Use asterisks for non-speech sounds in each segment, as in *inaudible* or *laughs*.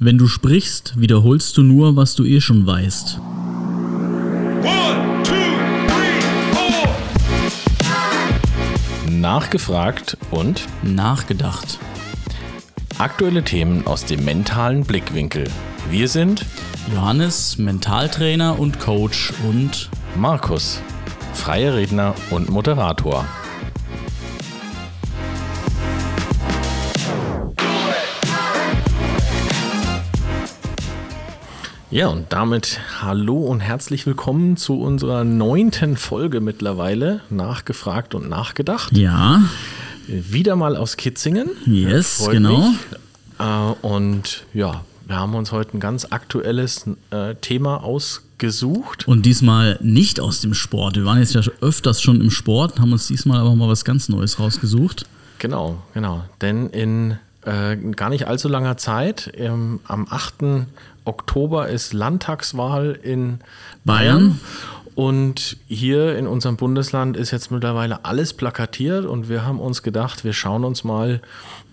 Wenn du sprichst, wiederholst du nur, was du eh schon weißt. One, two, three, four. Nachgefragt und Nachgedacht. aktuelle Themen aus dem mentalen Blickwinkel. Wir sind Johannes, Mentaltrainer und Coach und Markus, freier Redner und Moderator. Ja, und damit hallo und herzlich willkommen zu unserer neunten Folge mittlerweile, nachgefragt und nachgedacht. ja, Wieder mal aus Kitzingen. yes, Freut genau. mich. Äh, und ja, wir haben uns heute ein ganz aktuelles äh, Thema ausgesucht. Und diesmal nicht aus dem Sport. Wir waren jetzt ja öfters schon im Sport, haben uns diesmal aber mal was ganz Neues rausgesucht. Genau, genau. Denn in äh, gar nicht allzu langer Zeit, ähm, am 8. Oktober ist Landtagswahl in Bayern. Bayern. Und hier in unserem Bundesland ist jetzt mittlerweile alles plakatiert und wir haben uns gedacht, wir schauen uns mal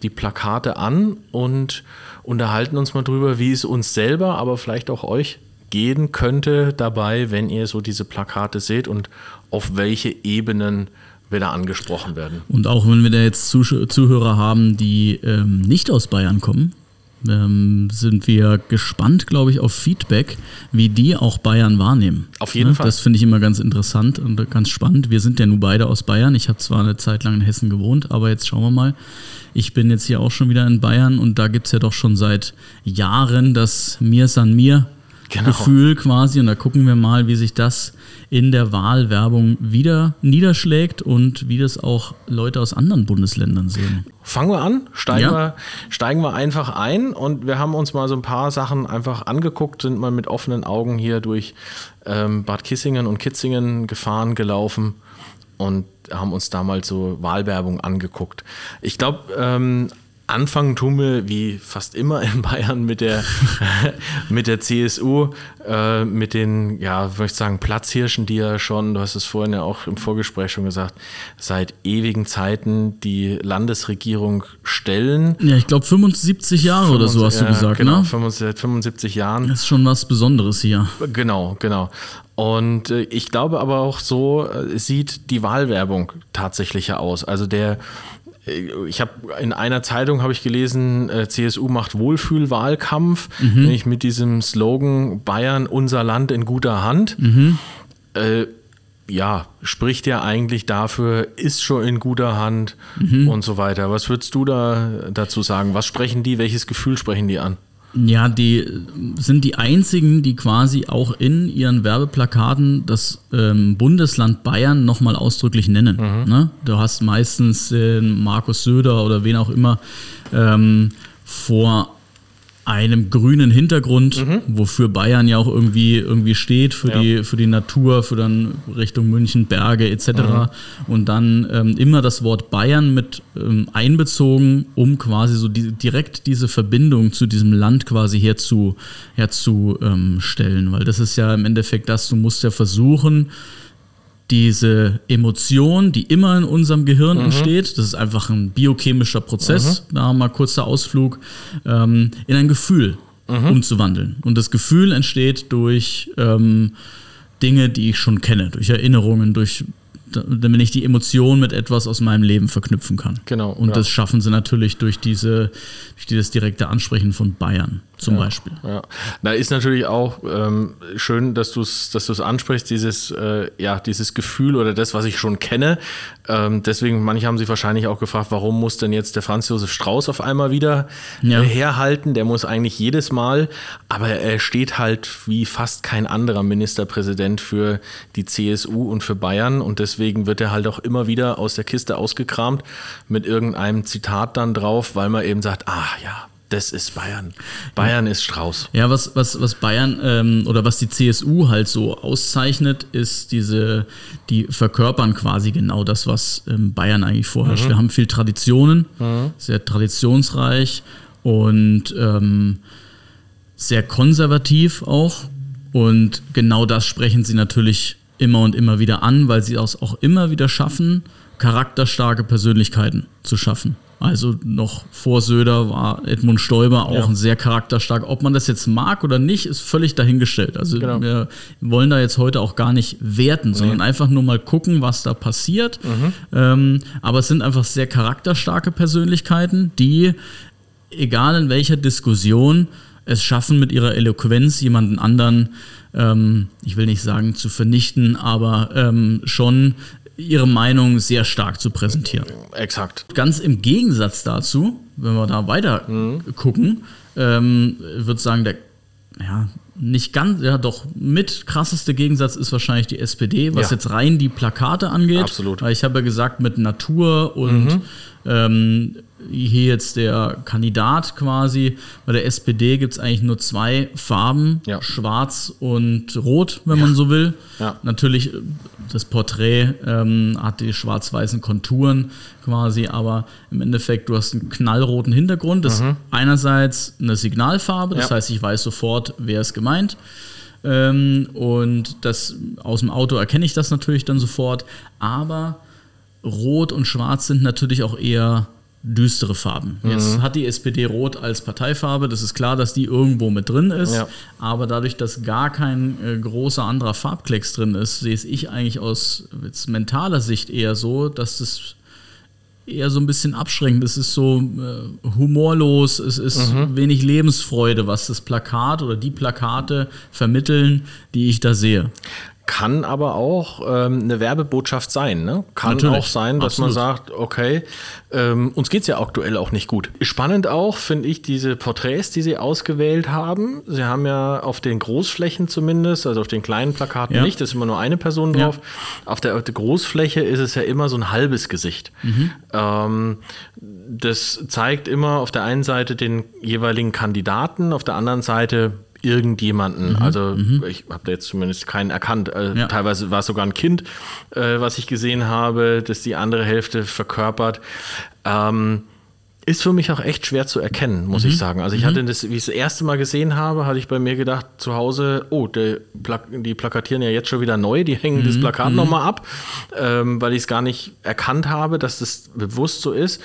die Plakate an und unterhalten uns mal drüber, wie es uns selber, aber vielleicht auch euch gehen könnte dabei, wenn ihr so diese Plakate seht und auf welche Ebenen wir da angesprochen werden. Und auch wenn wir da jetzt Zuhörer haben, die ähm, nicht aus Bayern kommen, ähm, sind wir gespannt, glaube ich, auf Feedback, wie die auch Bayern wahrnehmen. Auf jeden Fall. Das finde ich immer ganz interessant und ganz spannend. Wir sind ja nun beide aus Bayern. Ich habe zwar eine Zeit lang in Hessen gewohnt, aber jetzt schauen wir mal. Ich bin jetzt hier auch schon wieder in Bayern und da gibt es ja doch schon seit Jahren das Mir san mir Genau. Gefühl quasi. Und da gucken wir mal, wie sich das in der Wahlwerbung wieder niederschlägt und wie das auch Leute aus anderen Bundesländern sehen. Fangen wir an, steigen, Ja. wir, steigen wir einfach ein und wir haben uns mal so ein paar Sachen einfach angeguckt, sind mal mit offenen Augen hier durch ähm, Bad Kissingen und Kitzingen gefahren, gelaufen und haben uns da mal so Wahlwerbung angeguckt. Ich glaube, ähm, anfangen tun wir wie fast immer in Bayern mit der, *laughs* mit der CSU, äh, mit den, ja, würde ich sagen, Platzhirschen, die ja schon, du hast es vorhin ja auch im Vorgespräch schon gesagt, seit ewigen Zeiten die Landesregierung stellen. Ja, ich glaube 75 Jahre oder so hast du gesagt, genau, ne? 75, seit 75 Jahren. Das ist schon was Besonderes hier. Genau, genau. Und äh, ich glaube aber auch so äh, sieht die Wahlwerbung tatsächlich ja aus. Also der ich habe in einer Zeitung habe ich gelesen, äh, CSU macht Wohlfühlwahlkampf, nämlich mit diesem Slogan Bayern unser Land in guter Hand. Äh, ja, spricht ja eigentlich dafür, ist schon in guter Hand und so weiter. Was würdest du da dazu sagen? Was sprechen die? Welches Gefühl sprechen die an? Ja, die sind die einzigen, die quasi auch in ihren Werbeplakaten das ähm, Bundesland Bayern nochmal ausdrücklich nennen. Ne? Du hast meistens äh, Markus Söder oder wen auch immer ähm, vor einem grünen Hintergrund, wofür Bayern ja auch irgendwie, irgendwie steht, für, Ja. die, für die Natur, für dann Richtung München, Berge etc. Und dann ähm, immer das Wort Bayern mit ähm, einbezogen, um quasi so die, direkt diese Verbindung zu diesem Land quasi herzu, herzustellen. Stellen. Weil das ist ja im Endeffekt das, du musst ja versuchen, diese Emotion, die immer in unserem Gehirn entsteht, das ist einfach ein biochemischer Prozess, da mal kurzer Ausflug, ähm, in ein Gefühl umzuwandeln. Und das Gefühl entsteht durch ähm, Dinge, die ich schon kenne, durch Erinnerungen, durch damit ich die Emotion mit etwas aus meinem Leben verknüpfen kann. Genau, Und ja. das schaffen sie natürlich durch diese, durch dieses direkte Ansprechen von Bayern zum Beispiel. Ja, da ist natürlich auch ähm, schön, dass du es dass du's ansprichst, dieses, äh, ja, dieses Gefühl oder das, was ich schon kenne. Ähm, deswegen, manche haben sich wahrscheinlich auch gefragt, warum muss denn jetzt der Franz Josef Strauß auf einmal wieder Ja. äh, herhalten? Der muss eigentlich jedes Mal, aber er steht halt wie fast kein anderer Ministerpräsident für die CSU und für Bayern und deswegen wird er halt auch immer wieder aus der Kiste ausgekramt mit irgendeinem Zitat dann drauf, weil man eben sagt, ah ja, das ist Bayern. Bayern ist Strauß. Ja, was, was, was Bayern ähm, oder was die CSU halt so auszeichnet, ist diese, die verkörpern quasi genau das, was ähm, Bayern eigentlich vorherrscht. Wir haben viel Traditionen, sehr traditionsreich und ähm, sehr konservativ auch. Und genau das sprechen sie natürlich immer und immer wieder an, weil sie es auch immer wieder schaffen, charakterstarke Persönlichkeiten zu schaffen. Also noch vor Söder war Edmund Stoiber auch Ja. ein sehr charakterstark. Ob man das jetzt mag oder nicht, ist völlig dahingestellt. Also Genau. wir wollen da jetzt heute auch gar nicht werten, sondern einfach nur mal gucken, was da passiert. Mhm. Ähm, aber es sind einfach sehr charakterstarke Persönlichkeiten, die, egal in welcher Diskussion, es schaffen, mit ihrer Eloquenz jemanden anderen, ähm, ich will nicht sagen zu vernichten, aber ähm, schon ihre Meinung sehr stark zu präsentieren. Exakt. Ganz im Gegensatz dazu, wenn wir da weiter gucken, ähm, würde sagen, der ja, nicht ganz, ja doch, mit krasseste Gegensatz ist wahrscheinlich die SPD, was Ja. jetzt rein die Plakate angeht. Absolut. Weil ich habe ja gesagt, mit Natur und ähm, hier jetzt der Kandidat quasi. Bei der SPD gibt es eigentlich nur zwei Farben, Ja. schwarz und rot, wenn man so will. Ja. Natürlich, äh, das Porträt ähm, hat die schwarz-weißen Konturen quasi, aber im Endeffekt, du hast einen knallroten Hintergrund. Das ist einerseits eine Signalfarbe, das Ja. heißt, ich weiß sofort, wer ist gemeint. Ähm, und das aus dem Auto erkenne ich das natürlich dann sofort. Aber Rot und Schwarz sind natürlich auch eher düstere Farben. Mhm. Jetzt hat die SPD Rot als Parteifarbe, das ist klar, dass die irgendwo mit drin ist. Ja. Aber dadurch, dass gar kein äh, großer anderer Farbklecks drin ist, sehe es ich eigentlich aus mentaler Sicht eher so, dass das eher so ein bisschen abschreckend. Es ist so äh, humorlos, es ist Mhm. wenig Lebensfreude, was das Plakat oder die Plakate vermitteln, die ich da sehe. Kann aber auch ähm, eine Werbebotschaft sein. Ne? Kann Natürlich, auch sein, dass man absolut. sagt, okay, ähm, uns geht es ja aktuell auch nicht gut. Spannend auch, finde ich, diese Porträts, die sie ausgewählt haben. Sie haben ja auf den Großflächen zumindest, also auf den kleinen Plakaten Ja. nicht, da ist immer nur eine Person Ja. drauf. Auf, der, auf der Großfläche ist es ja immer so ein halbes Gesicht. Mhm. Ähm, das zeigt immer auf der einen Seite den jeweiligen Kandidaten, auf der anderen Seite irgendjemanden. Also ich habe da jetzt zumindest keinen erkannt. Mhm. Ja. Teilweise war es sogar ein Kind, äh, was ich gesehen habe, das die andere Hälfte verkörpert. Ähm, ist für mich auch echt schwer zu erkennen, muss Mhm. ich sagen. Also ich hatte das, wie ich das erste Mal gesehen habe, hatte ich bei mir gedacht, zu Hause, oh, der Pla die plakatieren ja jetzt schon wieder neu, die hängen Mhm. das Plakat noch nochmal ab, ähm, weil ich es gar nicht erkannt habe, dass das bewusst so ist.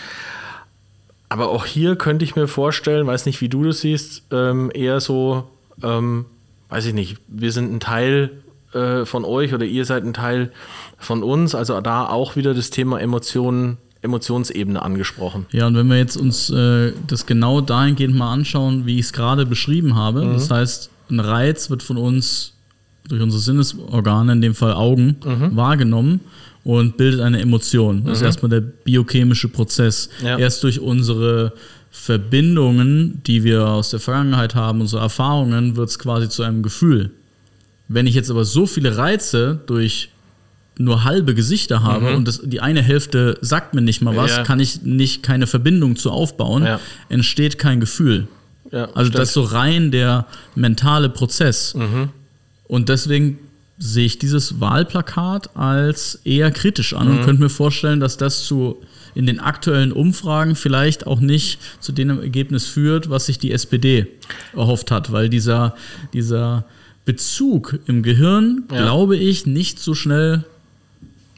Aber auch hier könnte ich mir vorstellen, weiß nicht, wie du das siehst, ähm, eher so, ähm, weiß ich nicht, wir sind ein Teil äh, von euch oder ihr seid ein Teil von uns. Also da auch wieder das Thema Emotionen, Emotionsebene angesprochen. Ja, und wenn wir jetzt uns äh, das genau dahingehend mal anschauen, wie ich es gerade beschrieben habe, Mhm. das heißt, ein Reiz wird von uns durch unsere Sinnesorgane, in dem Fall Augen, Mhm. wahrgenommen und bildet eine Emotion. Das ist erstmal der biochemische Prozess. Ja. Erst durch unsere Verbindungen, die wir aus der Vergangenheit haben, unsere Erfahrungen, wird es quasi zu einem Gefühl. Wenn ich jetzt aber so viele Reize durch nur halbe Gesichter habe und das, die eine Hälfte sagt mir nicht mal was, Mhm. Ja. kann ich nicht keine Verbindung zu aufbauen, Ja. entsteht kein Gefühl. Ja, Also stimmt. das ist so rein der mentale Prozess. Mhm. Und deswegen sehe ich dieses Wahlplakat als eher kritisch an Mhm. und könnte mir vorstellen, dass das zu in den aktuellen Umfragen vielleicht auch nicht zu dem Ergebnis führt, was sich die SPD erhofft hat, weil dieser, dieser Bezug im Gehirn, Ja. glaube ich, nicht so schnell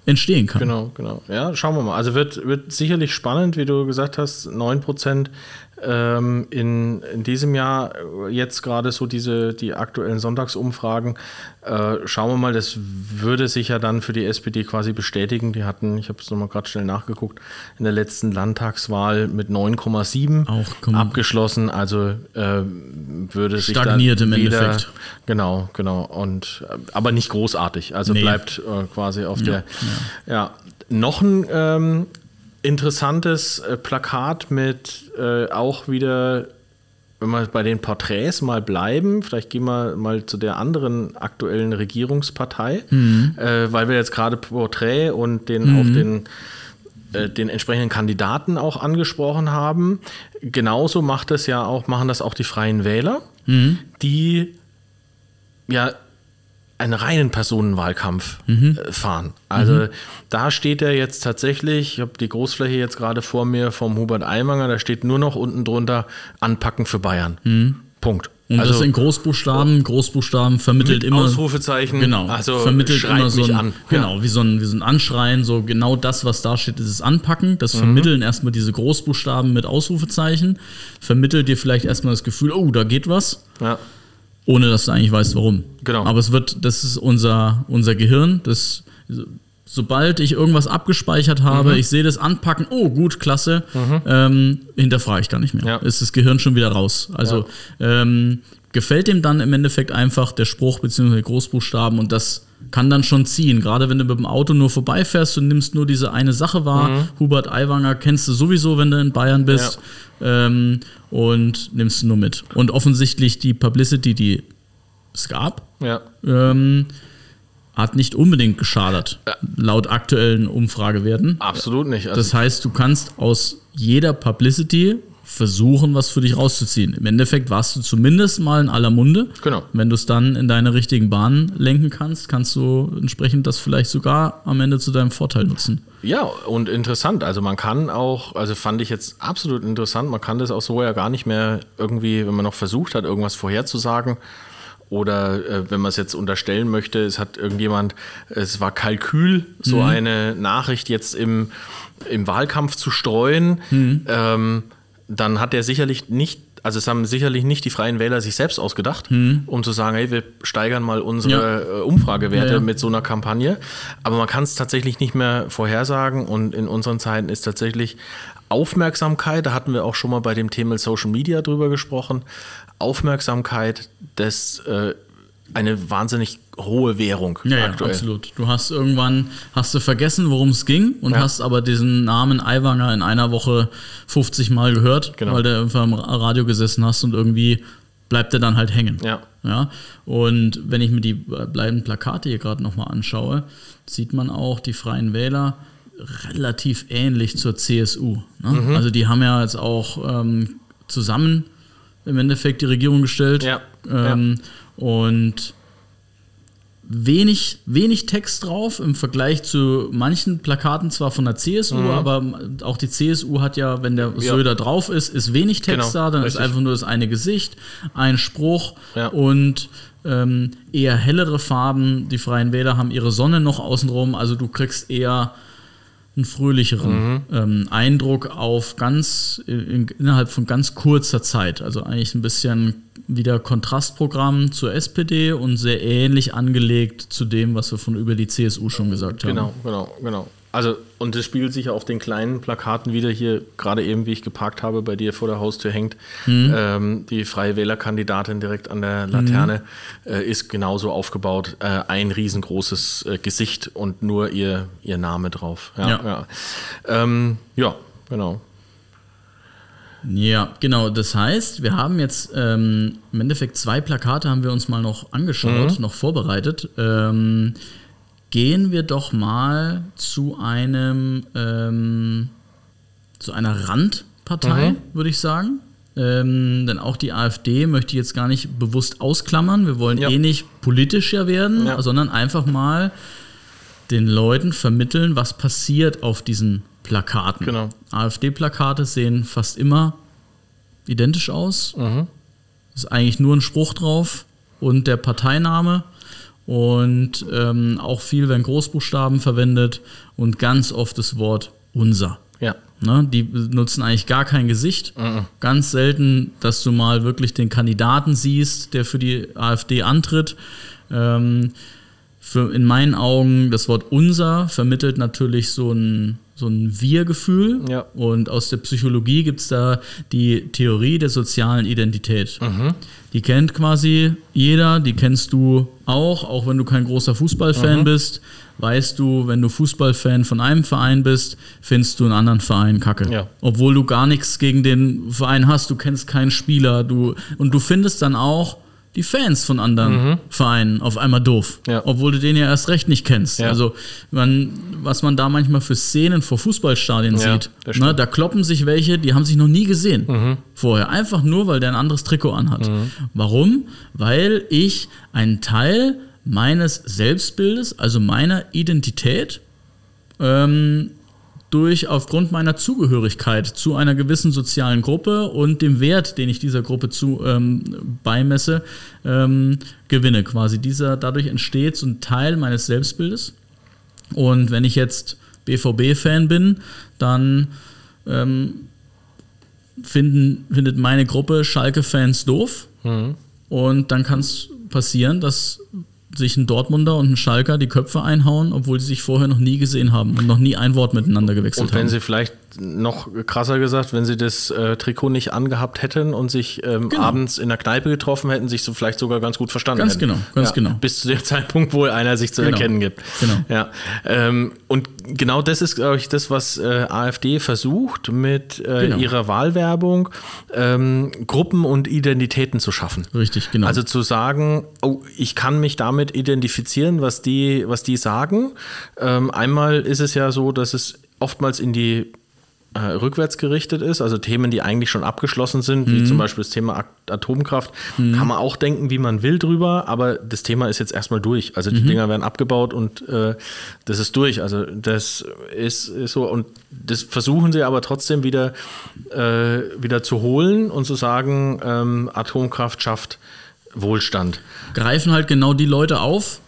entstehen kann. Genau, genau. Ja, schauen wir mal. Also wird, wird sicherlich spannend, wie du gesagt hast, 9% ähm, in, in diesem Jahr, äh, jetzt gerade so diese, die aktuellen Sonntagsumfragen. Äh, schauen wir mal, das würde sich ja dann für die SPD quasi bestätigen. Die hatten, ich habe es nochmal gerade schnell nachgeguckt, in der letzten Landtagswahl mit 9,7 Auch kom- abgeschlossen. Also äh, würde sich Stagniert dann im wieder, Endeffekt. Genau, genau. Und äh, aber nicht großartig. Also Nee. bleibt äh, quasi auf der. Ja. Noch ein ähm, interessantes äh, Plakat mit äh, auch wieder, wenn wir bei den Porträts mal bleiben, vielleicht gehen wir mal zu der anderen aktuellen Regierungspartei, äh, weil wir jetzt gerade Porträt und den auch den äh, den entsprechenden Kandidaten auch angesprochen haben. Genauso macht das ja auch, machen das auch die Freien Wähler, die ja einen reinen Personenwahlkampf äh, fahren. Also da steht er jetzt tatsächlich, ich habe die Großfläche jetzt gerade vor mir vom Hubert Aimanger, da steht nur noch unten drunter Anpacken für Bayern. Punkt. Und Also- das in Großbuchstaben. Großbuchstaben vermittelt immer. Ausrufezeichen. Genau, Also vermittelt immer so ein, an. genau, wie so ein, wie so ein Anschreien, so genau das, was da steht, ist es Anpacken. Das Mhm. vermitteln erstmal diese Großbuchstaben mit Ausrufezeichen, vermittelt dir vielleicht erstmal das Gefühl, oh, da geht was, Ja. Ohne dass du eigentlich weißt, warum. Genau. Aber es wird, das ist unser, unser Gehirn, das sobald ich irgendwas abgespeichert Mhm. habe, ich sehe das anpacken, oh gut, klasse, ähm, hinterfrage ich gar nicht mehr. Ja. Ist das Gehirn schon wieder raus. Also ähm, gefällt dem dann im Endeffekt einfach der Spruch bzw. Großbuchstaben und das kann dann schon ziehen. Gerade wenn du mit dem Auto nur vorbeifährst und nimmst nur diese eine Sache wahr. Mhm. Hubert Aiwanger kennst du sowieso, wenn du in Bayern bist. Ähm, und nimmst du nur mit. Und offensichtlich die Publicity, die es gab, Ja. ähm, hat nicht unbedingt geschadet, laut aktuellen Umfragewerten. Absolut nicht. Also, Das heißt, du kannst aus jeder Publicity versuchen, was für dich rauszuziehen. Im Endeffekt warst du zumindest mal in aller Munde. Genau. Wenn du es dann in deine richtigen Bahnen lenken kannst, kannst du entsprechend das vielleicht sogar am Ende zu deinem Vorteil nutzen. Ja, und interessant. Also man kann auch, also fand ich jetzt absolut interessant, man kann das auch so ja gar nicht mehr irgendwie, wenn man noch versucht hat, irgendwas vorherzusagen. Oder äh, wenn man es jetzt unterstellen möchte, es hat irgendjemand, es war Kalkül, so eine Nachricht jetzt im, im Wahlkampf zu streuen, ähm, dann hat er sicherlich nicht, also es haben sicherlich nicht die Freien Wähler sich selbst ausgedacht, um zu sagen, hey, wir steigern mal unsere äh, Umfragewerte Ja, ja. mit so einer Kampagne. Aber man kann es tatsächlich nicht mehr vorhersagen und in unseren Zeiten ist tatsächlich Aufmerksamkeit, da hatten wir auch schon mal bei dem Thema Social Media drüber gesprochen, Aufmerksamkeit, das äh, eine wahnsinnig hohe Währung Ja, ja, absolut. Du hast irgendwann, hast du vergessen, worum es ging und Ja. hast aber diesen Namen Aiwanger in einer Woche 50 Mal gehört, Genau. weil du einfach im Radio gesessen hast und irgendwie bleibt er dann halt hängen. Ja. Ja, und wenn ich mir die bleibenden Plakate hier gerade nochmal anschaue, sieht man auch die Freien Wähler relativ ähnlich zur CSU. Ne? Mhm. Also die haben ja jetzt auch ähm, zusammen im Endeffekt die Regierung gestellt. Ja, Ähm, Und wenig, wenig Text drauf im Vergleich zu manchen Plakaten, zwar von der CSU, aber auch die CSU hat ja, wenn der Mhm. Ja. Söder drauf ist, ist wenig Text Genau, da, dann richtig. ist einfach nur das eine Gesicht, ein Spruch Ja. und ähm, eher hellere Farben. Die Freien Wähler haben ihre Sonne noch außenrum, also du kriegst eher einen fröhlicheren Mhm. ähm, Eindruck auf ganz in, innerhalb von ganz kurzer Zeit. Also eigentlich ein bisschen wieder Kontrastprogramm zur SPD und sehr ähnlich angelegt zu dem, was wir von über die CSU schon gesagt haben. Genau, genau, genau. Also, und das spiegelt sich ja auf den kleinen Plakaten wieder hier, gerade eben, wie ich geparkt habe, bei dir vor der Haustür hängt. Mhm. Ähm, die Freie Wählerkandidatin direkt an der Laterne äh, ist genauso aufgebaut. Äh, ein riesengroßes äh, Gesicht und nur ihr, ihr Name drauf. Ja, Ja. ja. Ähm, ja genau. Ja, genau. Das heißt, wir haben jetzt ähm, im Endeffekt zwei Plakate haben wir uns mal noch angeschaut, noch vorbereitet. Ähm, gehen wir doch mal zu einem ähm, zu einer Randpartei, würde ich sagen. Ähm, denn auch die AfD möchte ich jetzt gar nicht bewusst ausklammern. Wir wollen Ja. eh nicht politisch ja werden, Ja. sondern einfach mal den Leuten vermitteln, was passiert auf diesen Plakaten. Genau. AfD-Plakate sehen fast immer identisch aus. Mhm. Ist eigentlich nur ein Spruch drauf und der Parteiname. Und ähm, auch viel werden Großbuchstaben verwendet und ganz oft das Wort unser. Ja. Ne? Die nutzen eigentlich gar kein Gesicht. Ganz selten, dass du mal wirklich den Kandidaten siehst, der für die AfD antritt. Ähm, für, in meinen Augen, das Wort unser vermittelt natürlich so ein, so ein Wir-Gefühl. Ja. Und aus der Psychologie gibt es da die Theorie der sozialen Identität. Die kennt quasi jeder, die kennst du auch, auch wenn du kein großer Fußballfan bist. Weißt du, wenn du Fußballfan von einem Verein bist, findest du einen anderen Verein kacke. Ja. Obwohl du gar nichts gegen den Verein hast, du kennst keinen Spieler, du und du findest dann auch die Fans von anderen Vereinen auf einmal doof, Ja. obwohl du den ja erst recht nicht kennst. Ja. Also man, was man da manchmal für Szenen vor Fußballstadien Ja, sieht, ne, da kloppen sich welche, die haben sich noch nie gesehen vorher, einfach nur, weil der ein anderes Trikot anhat. Warum? Weil ich einen Teil meines Selbstbildes, also meiner Identität, ähm, durch aufgrund meiner Zugehörigkeit zu einer gewissen sozialen Gruppe und dem Wert, den ich dieser Gruppe zu ähm, beimesse, ähm, gewinne. Quasi dieser dadurch entsteht so ein Teil meines Selbstbildes. Und wenn ich jetzt BVB-Fan bin, dann ähm, finden, findet meine Gruppe Schalke-Fans doof. Und dann kann es passieren, dass sich ein Dortmunder und ein Schalker die Köpfe einhauen, obwohl sie sich vorher noch nie gesehen haben und noch nie ein Wort miteinander gewechselt Und wenn haben. sie vielleicht noch krasser gesagt, wenn sie das äh, Trikot nicht angehabt hätten und sich ähm, Genau. abends in der Kneipe getroffen hätten, sich so vielleicht sogar ganz gut verstanden Ganz hätten. genau, ganz genau. Bis zu dem *laughs* Zeitpunkt, wo einer sich zu Genau. erkennen gibt. Genau. Ja. Ähm, und genau das ist, glaube ich, das, was äh, AfD versucht, mit äh, Genau. ihrer Wahlwerbung ähm, Gruppen und Identitäten zu schaffen. Richtig, genau. Also zu sagen, oh, ich kann mich damit identifizieren, was die, was die sagen. Ähm, einmal ist es ja so, dass es oftmals in die äh, rückwärts gerichtet ist, also Themen, die eigentlich schon abgeschlossen sind, Mhm. wie zum Beispiel das Thema Atomkraft, kann man auch denken, wie man will drüber, aber das Thema ist jetzt erstmal durch. Also die Mhm. Dinger werden abgebaut und äh, das ist durch. Also das ist, ist so und das versuchen sie aber trotzdem wieder, äh, wieder zu holen und zu sagen, ähm, Atomkraft schafft Wohlstand. greifen halt genau die Leute auf,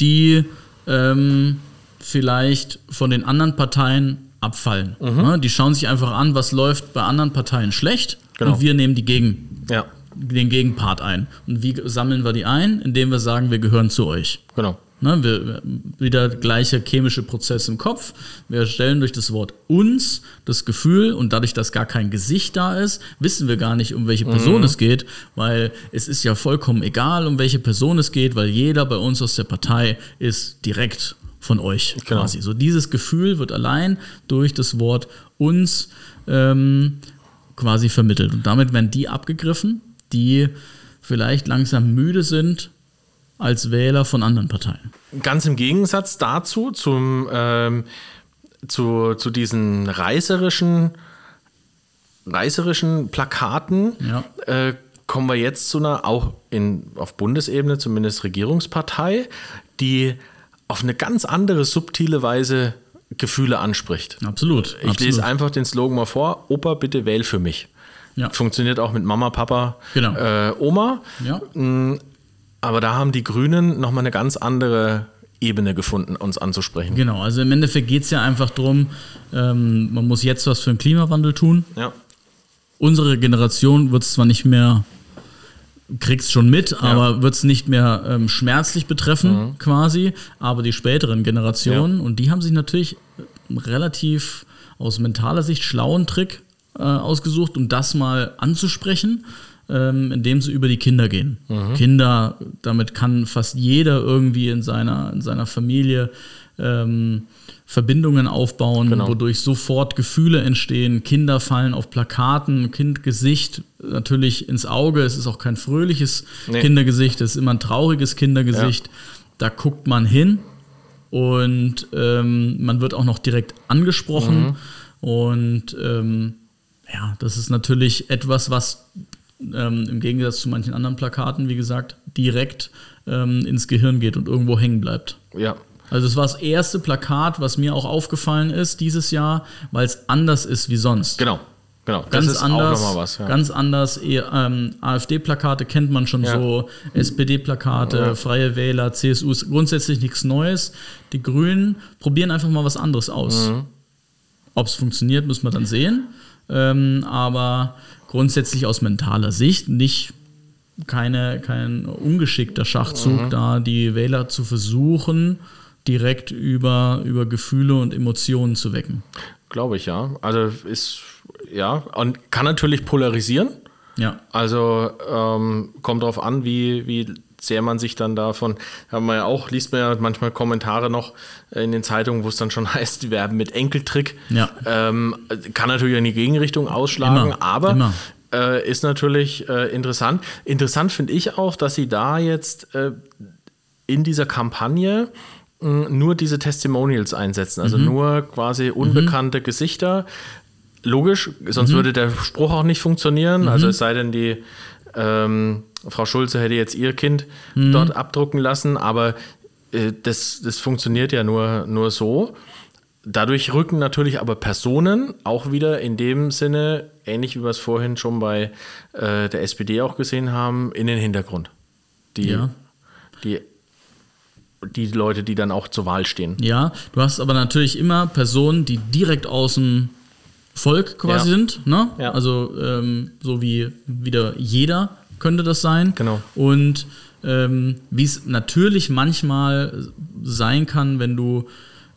die ähm, vielleicht von den anderen Parteien abfallen. Mhm. Ja, die schauen sich einfach an, was läuft bei anderen Parteien schlecht Genau. und wir nehmen die Gegen, Ja, den Gegenpart ein. Und wie sammeln wir die ein? Indem wir sagen, wir gehören zu euch. genau. Ne, wir, wieder gleicher chemische Prozess im Kopf. Wir stellen durch das Wort uns das Gefühl und dadurch, dass gar kein Gesicht da ist, wissen wir gar nicht, um welche Person es geht, weil es ist ja vollkommen egal, um welche Person es geht, weil jeder bei uns aus der Partei ist direkt von euch Genau. quasi. So dieses Gefühl wird allein durch das Wort uns ähm, quasi vermittelt. Und damit werden die abgegriffen, die vielleicht langsam müde sind als Wähler von anderen Parteien. Ganz im Gegensatz dazu, zum, ähm, zu, zu diesen reißerischen, reißerischen Plakaten, Ja. äh, kommen wir jetzt zu einer, auch in, auf Bundesebene zumindest Regierungspartei, die auf eine ganz andere subtile Weise Gefühle anspricht. Absolut. Ich absolut. lese einfach den Slogan mal vor: Opa, bitte wähl für mich. Ja. Funktioniert auch mit Mama, Papa, Genau. äh, Oma. Ja. Aber da haben die Grünen nochmal eine ganz andere Ebene gefunden, uns anzusprechen. Genau, also im Endeffekt geht es ja einfach darum, ähm, man muss jetzt was für den Klimawandel tun. Ja. Unsere Generation wird es zwar nicht mehr, kriegt's schon mit, aber wird es nicht mehr ähm, schmerzlich betreffen, quasi, aber die späteren Generationen, Ja. und die haben sich natürlich einen relativ aus mentaler Sicht schlauen Trick äh, ausgesucht, um das mal anzusprechen, ähm, indem sie über die Kinder gehen. Kinder, damit kann fast jeder irgendwie in seiner, in seiner Familie ähm, Verbindungen aufbauen, Genau. wodurch sofort Gefühle entstehen. Kinder fallen auf Plakaten, Kindgesicht natürlich ins Auge. Es ist auch kein fröhliches Nee. Kindergesicht, es ist immer ein trauriges Kindergesicht. Da guckt man hin und ähm, man wird auch noch direkt angesprochen. Und ähm, ja, das ist natürlich etwas, was ähm, im Gegensatz zu manchen anderen Plakaten, wie gesagt, direkt ähm, ins Gehirn geht und irgendwo hängen bleibt. Ja. Also es war das erste Plakat, was mir auch aufgefallen ist dieses Jahr, weil es anders ist wie sonst. Genau. Genau. Ganz anders, was. Ja. ganz anders. eher, Ähm, AfD-Plakate kennt man schon Ja. so, SPD-Plakate, Ja. Freie Wähler, CSU ist grundsätzlich nichts Neues. Die Grünen probieren einfach mal was anderes aus. Mhm. Ob es funktioniert, müssen wir dann sehen. Ähm, aber grundsätzlich aus mentaler Sicht nicht keine, kein ungeschickter Schachzug, Mhm. da die Wähler zu versuchen, direkt über, über Gefühle und Emotionen zu wecken. Glaube ich, ja. Also ist, ja, und kann natürlich polarisieren. Ja. Also ähm, kommt darauf an, wie, wie sehr man sich dann davon, haben wir ja auch, liest man ja manchmal Kommentare noch in den Zeitungen, wo es dann schon *laughs* heißt, die werben mit Enkeltrick. Ja. Ähm, kann natürlich in die Gegenrichtung ausschlagen, Immer, aber immer. Äh, ist natürlich äh, interessant. Interessant finde ich auch, dass sie da jetzt äh, in dieser Kampagne nur diese Testimonials einsetzen, also nur quasi unbekannte Gesichter. Logisch, sonst würde der Spruch auch nicht funktionieren. Also es sei denn, die ähm, Frau Schulze hätte jetzt ihr Kind dort abdrucken lassen, aber äh, das, das funktioniert ja nur, nur so. dadurch rücken natürlich aber Personen auch wieder in dem Sinne, ähnlich wie wir es vorhin schon bei äh, der SPD auch gesehen haben, in den Hintergrund. Die, Ja. die, die Leute, die dann auch zur Wahl stehen. Ja, du hast aber natürlich immer Personen, die direkt aus dem Volk quasi Ja. sind. Ne? Ja. Also ähm, so wie wieder jeder könnte das sein. Genau. Und ähm, wie es natürlich manchmal sein kann, wenn du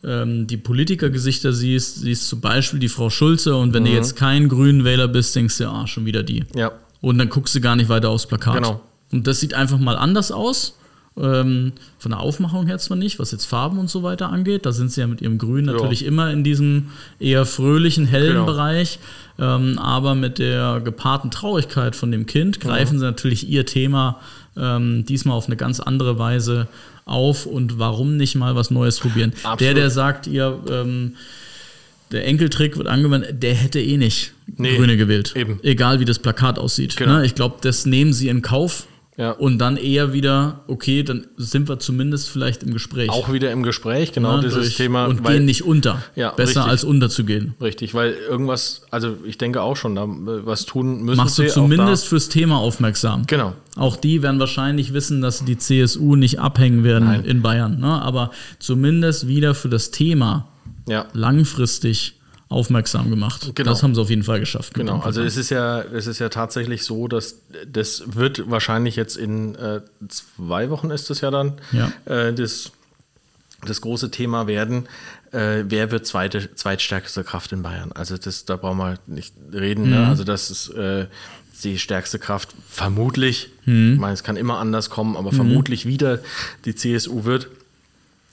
ähm, die Politikergesichter siehst, siehst zum Beispiel die Frau Schulze und wenn du jetzt kein grünen Wähler bist, denkst du, ah, schon wieder die. Ja. Und dann guckst du gar nicht weiter aufs Plakat. Genau. Und das sieht einfach mal anders aus. Ähm, von der Aufmachung her zwar nicht, was jetzt Farben und so weiter angeht. Da sind sie ja mit ihrem Grün natürlich immer in diesem eher fröhlichen, hellen Genau. Bereich. Ähm, aber mit der gepaarten Traurigkeit von dem Kind greifen sie natürlich ihr Thema ähm, diesmal auf eine ganz andere Weise auf. Und warum nicht mal was Neues probieren? Absolut. Der, der sagt, ihr. Ähm, der Enkeltrick wird angewendet, der hätte eh nicht Nee, Grüne gewählt. eben. Egal wie das Plakat aussieht. Genau. Ne? Ich glaube, das nehmen sie in Kauf. Ja. Und dann eher wieder, okay, dann sind wir zumindest vielleicht im Gespräch. Auch wieder im Gespräch, genau ne, dieses durch- Thema. Und weil- gehen nicht unter. Ja, Besser richtig. als unterzugehen. Richtig, weil irgendwas, also ich denke auch schon, da äh, was tun müssen Machst du zumindest fürs Thema aufmerksam. Genau. Auch die werden wahrscheinlich wissen, dass sie die CSU nicht abhängen werden Nein. in Bayern. Ne? Aber zumindest wieder für das Thema Ja. langfristig aufmerksam gemacht. Genau. Das haben sie auf jeden Fall geschafft. Genau, also es ist ja, es ist ja tatsächlich so, dass das wird wahrscheinlich jetzt in äh, zwei Wochen ist es ja dann Ja. äh, das, das große Thema werden. Äh, wer wird zweite, zweitstärkste Kraft in Bayern? Also das, da brauchen wir nicht reden. Mhm. Ne? Also das ist äh, die stärkste Kraft vermutlich. Mhm. Ich meine, es kann immer anders kommen, aber vermutlich wieder die CSU wird.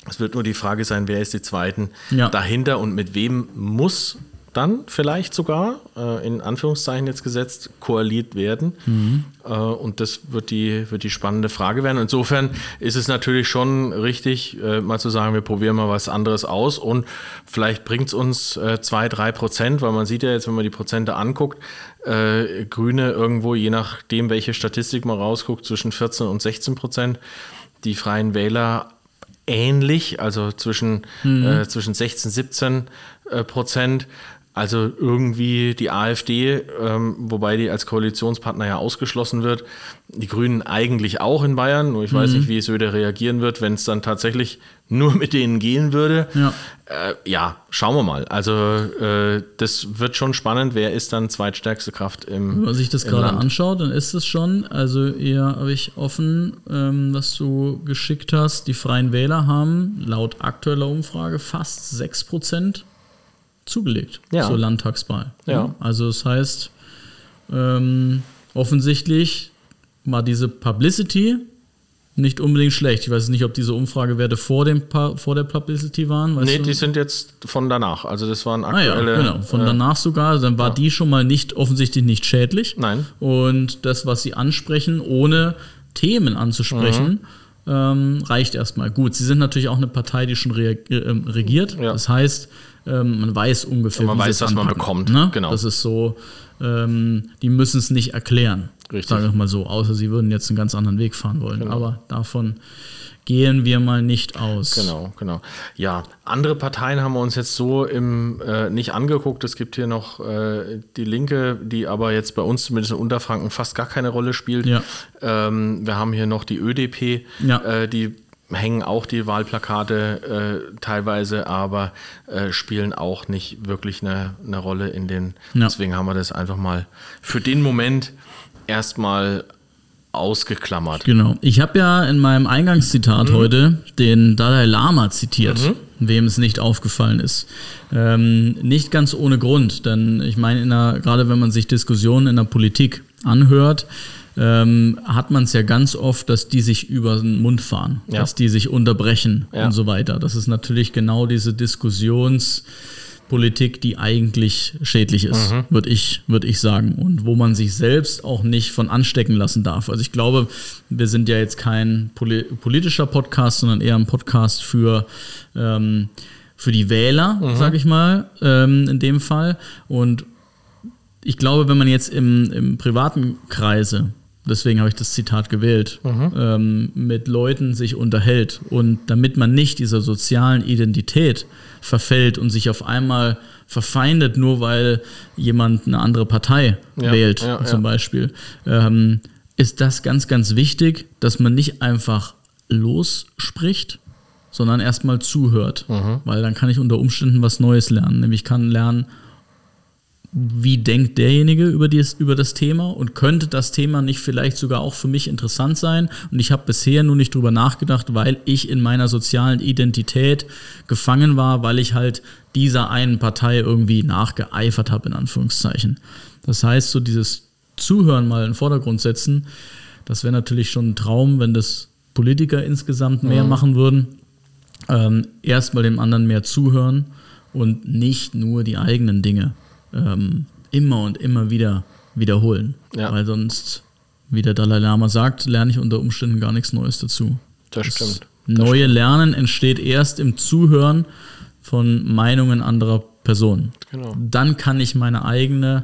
Es wird nur die Frage sein, wer ist die Zweiten Ja. dahinter und mit wem muss dann vielleicht sogar, äh, in Anführungszeichen jetzt gesetzt, koaliert werden. Äh, und das wird die, wird die spannende Frage werden. Insofern ist es natürlich schon richtig, äh, mal zu sagen, wir probieren mal was anderes aus und vielleicht bringt es uns äh, zwei, drei Prozent, weil man sieht ja jetzt, wenn man die Prozente anguckt, äh, Grüne irgendwo, je nachdem, welche Statistik man rausguckt, zwischen 14 und 16 Prozent. Die Freien Wähler ähnlich, also zwischen, äh, zwischen 16, 17 äh, Prozent. Also irgendwie die AfD, ähm, wobei die als Koalitionspartner ja ausgeschlossen wird. Die Grünen eigentlich auch in Bayern, nur ich weiß nicht, wie Söder reagieren wird, wenn es dann tatsächlich nur mit denen gehen würde. Ja. Äh, ja, schauen wir mal. Also äh, das wird schon spannend. Wer ist dann zweitstärkste Kraft im Wenn man sich das gerade anschaut, dann ist es schon, also eher habe ich offen, ähm, was du geschickt hast. Die Freien Wähler haben laut aktueller Umfrage fast 6% zugelegt Ja. zur Landtagswahl. Ja. Also das heißt, ähm, offensichtlich war diese Publicity nicht unbedingt schlecht. Ich weiß nicht, ob diese Umfragewerte vor, dem pa vor der Publicity waren. Weißt Nee, du? die sind jetzt von danach. Also das waren Ah ja, aktuelle. genau. Von äh, danach sogar. Dann war die schon mal nicht offensichtlich nicht schädlich. Nein. Und das, was sie ansprechen, ohne Themen anzusprechen, Mhm. ähm, reicht erstmal. Gut, sie sind natürlich auch eine Partei, die schon ähm, regiert. Ja. Das heißt, ähm, man weiß ungefähr, man wie weiß, was man anpacken, bekommt. Ne? Genau. Das ist so, ähm, die müssen es nicht erklären. Richtig. Sage ich mal so, außer sie würden jetzt einen ganz anderen Weg fahren wollen. Genau. Aber davon gehen wir mal nicht aus. Genau, genau. Ja, andere Parteien haben wir uns jetzt so im, äh, nicht angeguckt. Es gibt hier noch äh, die Linke, die aber jetzt bei uns zumindest in Unterfranken fast gar keine Rolle spielt. Ja. Ähm, wir haben hier noch die ÖDP, Ja. äh, die hängen auch die Wahlplakate äh, teilweise, aber äh, spielen auch nicht wirklich eine, eine Rolle in den. Ja. Deswegen haben wir das einfach mal für den Moment erstmal ausgeklammert. Genau. Ich habe ja in meinem Mhm. Eingangszitat heute den Dalai Lama zitiert, wem es nicht aufgefallen ist. Ähm, nicht ganz ohne Grund, denn ich meine, der- gerade wenn man sich Diskussionen in der Politik anhört, ähm, hat man es ja ganz oft, dass die sich über den Mund fahren, Ja. dass die sich unterbrechen Ja. und so weiter. Das ist natürlich genau diese Diskussionspolitik, die eigentlich schädlich ist, Mhm. würde ich, würd ich sagen. Und wo man sich selbst auch nicht von anstecken lassen darf. Also ich glaube, wir sind ja jetzt kein poli politischer Podcast, sondern eher ein Podcast für, ähm, für die Wähler, Mhm. sage ich mal, ähm, in dem Fall. Und ich glaube, wenn man jetzt im, im privaten Kreise deswegen habe ich das Zitat gewählt, ähm, mit Leuten sich unterhält und damit man nicht dieser sozialen Identität verfällt und sich auf einmal verfeindet, nur weil jemand eine andere Partei Ja, wählt, ja, zum ja. Beispiel, ähm, ist das ganz, ganz wichtig, dass man nicht einfach losspricht, sondern erstmal zuhört, Mhm. weil dann kann ich unter Umständen was Neues lernen. Nämlich kann lernen, wie denkt derjenige über, dies, über das Thema und könnte das Thema nicht vielleicht sogar auch für mich interessant sein? Und ich habe bisher nur nicht drüber nachgedacht, weil ich in meiner sozialen Identität gefangen war, weil ich halt dieser einen Partei irgendwie nachgeeifert habe, in Anführungszeichen. Das heißt, so dieses Zuhören mal in den Vordergrund setzen, das wäre natürlich schon ein Traum, wenn das Politiker insgesamt mehr machen würden. Ähm, erstmal dem anderen mehr zuhören und nicht nur die eigenen Dinge ähm, immer und immer wieder wiederholen. Ja. Weil sonst, wie der Dalai Lama sagt, lerne ich unter Umständen gar nichts Neues dazu. Das stimmt. Neue Lernen entsteht erst im Zuhören von Meinungen anderer Personen. Genau. Dann kann ich meine eigene,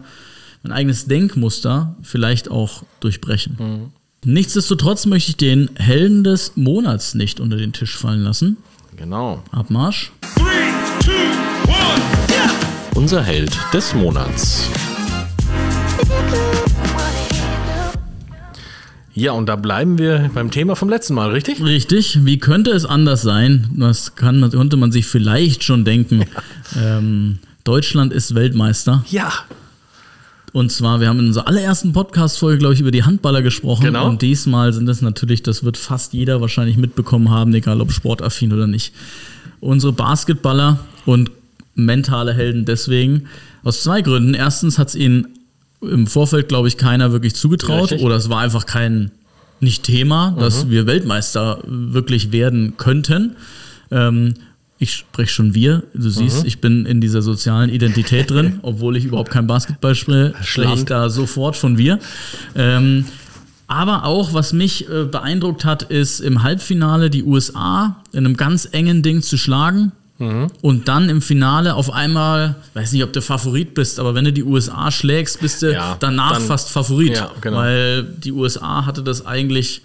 mein eigenes Denkmuster vielleicht auch durchbrechen. Mhm. Nichtsdestotrotz möchte ich den Helden des Monats nicht unter den Tisch fallen lassen. Genau. Abmarsch. Three, two, one. Unser Held des Monats. Ja, und da bleiben wir beim Thema vom letzten Mal, richtig? Richtig. Wie könnte es anders sein? Das kann, das konnte man sich vielleicht schon denken. Ähm, Deutschland ist Weltmeister. Ja. Und zwar, wir haben in unserer allerersten Podcast-Folge, glaube ich, über die Handballer gesprochen. Genau. Und diesmal sind es natürlich, das wird fast jeder wahrscheinlich mitbekommen haben, egal ob sportaffin oder nicht. Unsere Basketballer und mentale Helden deswegen. Aus zwei Gründen. Erstens hat es ihnen im Vorfeld, glaube ich, keiner wirklich zugetraut. Richtig. Oder es war einfach kein, nicht Thema, dass wir Weltmeister wirklich werden könnten. Ähm, ich spreche schon wir. Du siehst, ich bin in dieser sozialen Identität drin, *laughs* obwohl ich überhaupt kein Basketball spiele, spreche ich da sofort von wir. Ähm, aber auch, was mich äh, beeindruckt hat, ist im Halbfinale die USA in einem ganz engen Ding zu schlagen. Und dann im Finale auf einmal, weiß nicht, ob du Favorit bist, aber wenn du die USA schlägst, bist du Ja, danach dann- fast Favorit. Ja, genau. Weil die USA hatte das eigentlich,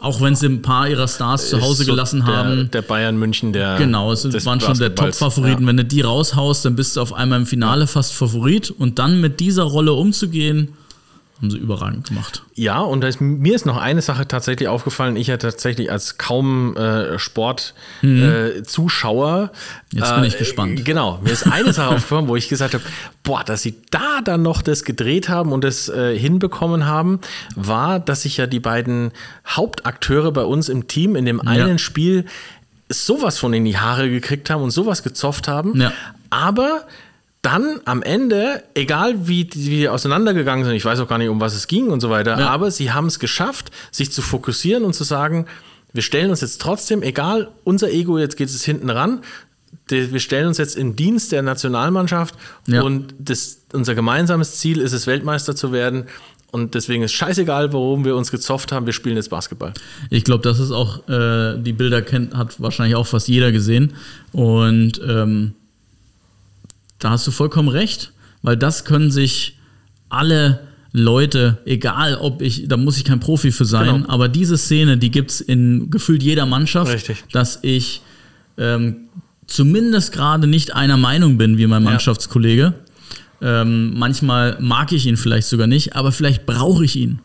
auch wenn sie ein paar ihrer Stars zu Hause so gelassen der, haben, Der Bayern München, der. Genau, es waren schon der. Top-Favoriten. Wenn du die raushaust, dann bist du auf einmal im Finale fast Favorit. Und dann mit dieser Rolle umzugehen, haben sie überragend gemacht. Ja, und ist, mir ist noch eine Sache tatsächlich aufgefallen. Ich ja tatsächlich als kaum äh, Sport-Zuschauer. Äh, Zuschauer, Mhm. Jetzt bin ich gespannt. Genau, mir ist eine Sache *laughs* aufgefallen, wo ich gesagt habe, boah, dass sie da dann noch das gedreht haben und das äh, hinbekommen haben, war, dass sich ja die beiden Hauptakteure bei uns im Team in dem einen Spiel sowas von in die Haare gekriegt haben und sowas gezofft haben. Ja. Aber dann am Ende, egal wie die, wie die auseinandergegangen sind, ich weiß auch gar nicht, um was es ging und so weiter, Ja. aber sie haben es geschafft, sich zu fokussieren und zu sagen, wir stellen uns jetzt trotzdem, egal, unser Ego, jetzt geht es hinten ran, wir stellen uns jetzt im Dienst der Nationalmannschaft Ja. und das, unser gemeinsames Ziel ist es, Weltmeister zu werden. Und deswegen ist scheißegal, warum wir uns gezofft haben, wir spielen jetzt Basketball. Ich glaube, das ist auch, äh, die Bilder kennt, hat wahrscheinlich auch fast jeder gesehen. Und ähm, da hast du vollkommen recht, weil das können sich alle Leute, egal ob ich, da muss ich kein Profi für sein, Genau. aber diese Szene, die gibt es in gefühlt jeder Mannschaft, Richtig. dass ich ähm, zumindest gerade nicht einer Meinung bin wie mein Mannschaftskollege. Ähm, manchmal mag ich ihn vielleicht sogar nicht, aber vielleicht brauche ich ihn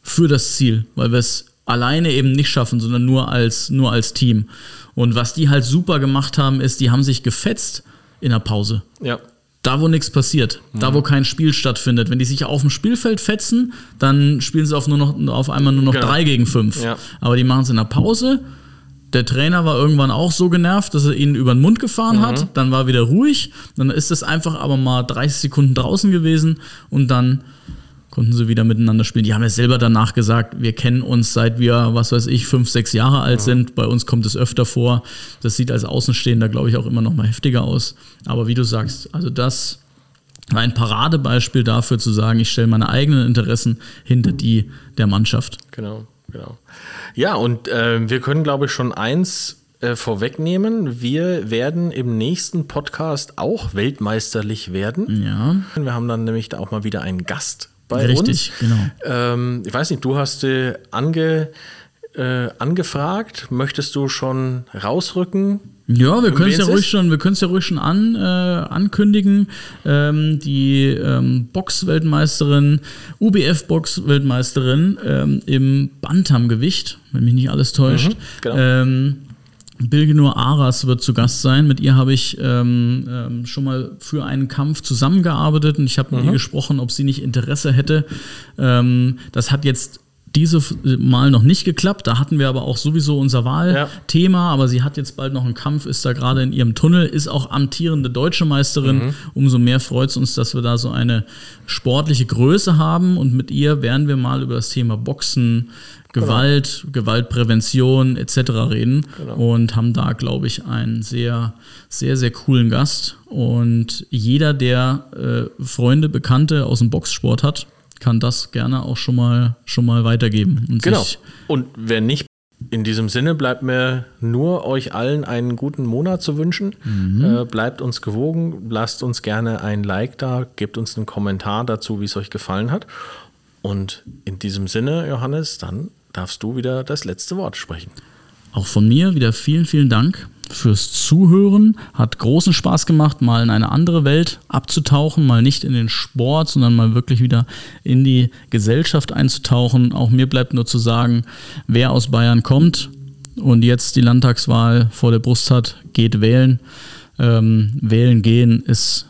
für das Ziel, weil wir es alleine eben nicht schaffen, sondern nur als, nur als Team. Und was die halt super gemacht haben, ist, die haben sich gefetzt in der Pause. Ja. Da, wo nichts passiert, da, wo kein Spiel stattfindet. Wenn die sich auf dem Spielfeld fetzen, dann spielen sie auf, nur noch, auf einmal nur noch Genau. drei gegen fünf. Ja. Aber die machen es in der Pause. Der Trainer war irgendwann auch so genervt, dass er ihnen über den Mund gefahren Mhm. hat. Dann war wieder ruhig. Dann ist es einfach aber mal 30 Sekunden draußen gewesen und dann konnten sie wieder miteinander spielen. Die haben ja selber danach gesagt, wir kennen uns seit wir, was weiß ich, fünf, sechs Jahre alt sind. Bei uns kommt es öfter vor. Das sieht als Außenstehender, glaube ich, auch immer noch mal heftiger aus. Aber wie du sagst, also das war ein Paradebeispiel dafür zu sagen, ich stelle meine eigenen Interessen hinter die der Mannschaft. Genau, genau. Ja, und äh, wir können, glaube ich, schon eins äh, vorwegnehmen. Wir werden im nächsten Podcast auch weltmeisterlich werden. Ja, Wir haben dann nämlich da auch mal wieder einen Gast bei Richtig, uns. genau. Ähm, ich weiß nicht, du hast äh, ange, äh, angefragt. Möchtest du schon rausrücken? Ja, wir können es ja ruhig schon, wir können es ja ruhig schon an, äh, ankündigen. Ähm, die ähm, Box-Weltmeisterin, UBF-Box-Weltmeisterin ähm, im Bantam-Gewicht, wenn mich nicht alles täuscht. genau. Bilgenur Aras wird zu Gast sein. Mit ihr habe ich ähm, ähm, schon mal für einen Kampf zusammengearbeitet und ich habe mit ihr gesprochen, ob sie nicht Interesse hätte. Ähm, das hat jetzt diese Mal noch nicht geklappt. Da hatten wir aber auch sowieso unser Wahlthema. Aber sie hat jetzt bald noch einen Kampf, ist da gerade in ihrem Tunnel, ist auch amtierende deutsche Meisterin. Umso mehr freut es uns, dass wir da so eine sportliche Größe haben. Und mit ihr werden wir mal über das Thema Boxen, Gewalt, Gewaltprävention etc. reden und haben da, glaube ich, einen sehr, sehr, sehr coolen Gast. Und jeder, der äh, Freunde, Bekannte aus dem Boxsport hat, kann das gerne auch schon mal, schon mal weitergeben. Und Genau. Und wenn nicht, in diesem Sinne bleibt mir nur euch allen einen guten Monat zu wünschen. Äh, bleibt uns gewogen, lasst uns gerne ein Like da, gebt uns einen Kommentar dazu, wie es euch gefallen hat. Und in diesem Sinne, Johannes, dann darfst du wieder das letzte Wort sprechen. Auch von mir wieder vielen, vielen Dank fürs Zuhören. Hat großen Spaß gemacht, mal in eine andere Welt abzutauchen, mal nicht in den Sport, sondern mal wirklich wieder in die Gesellschaft einzutauchen. Auch mir bleibt nur zu sagen, wer aus Bayern kommt und jetzt die Landtagswahl vor der Brust hat, geht wählen. Ähm, wählen gehen ist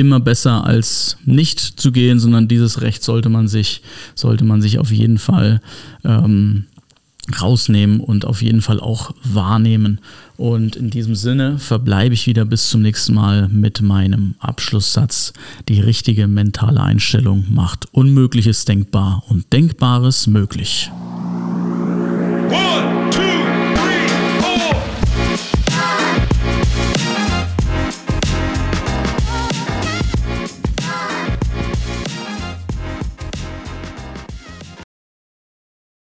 immer besser als nicht zu gehen, sondern dieses Recht sollte man sich, sollte man sich auf jeden Fall ähm, rausnehmen und auf jeden Fall auch wahrnehmen. Und in diesem Sinne verbleibe ich wieder bis zum nächsten Mal mit meinem Abschlusssatz. Die richtige mentale Einstellung macht Unmögliches denkbar und Denkbares möglich. One,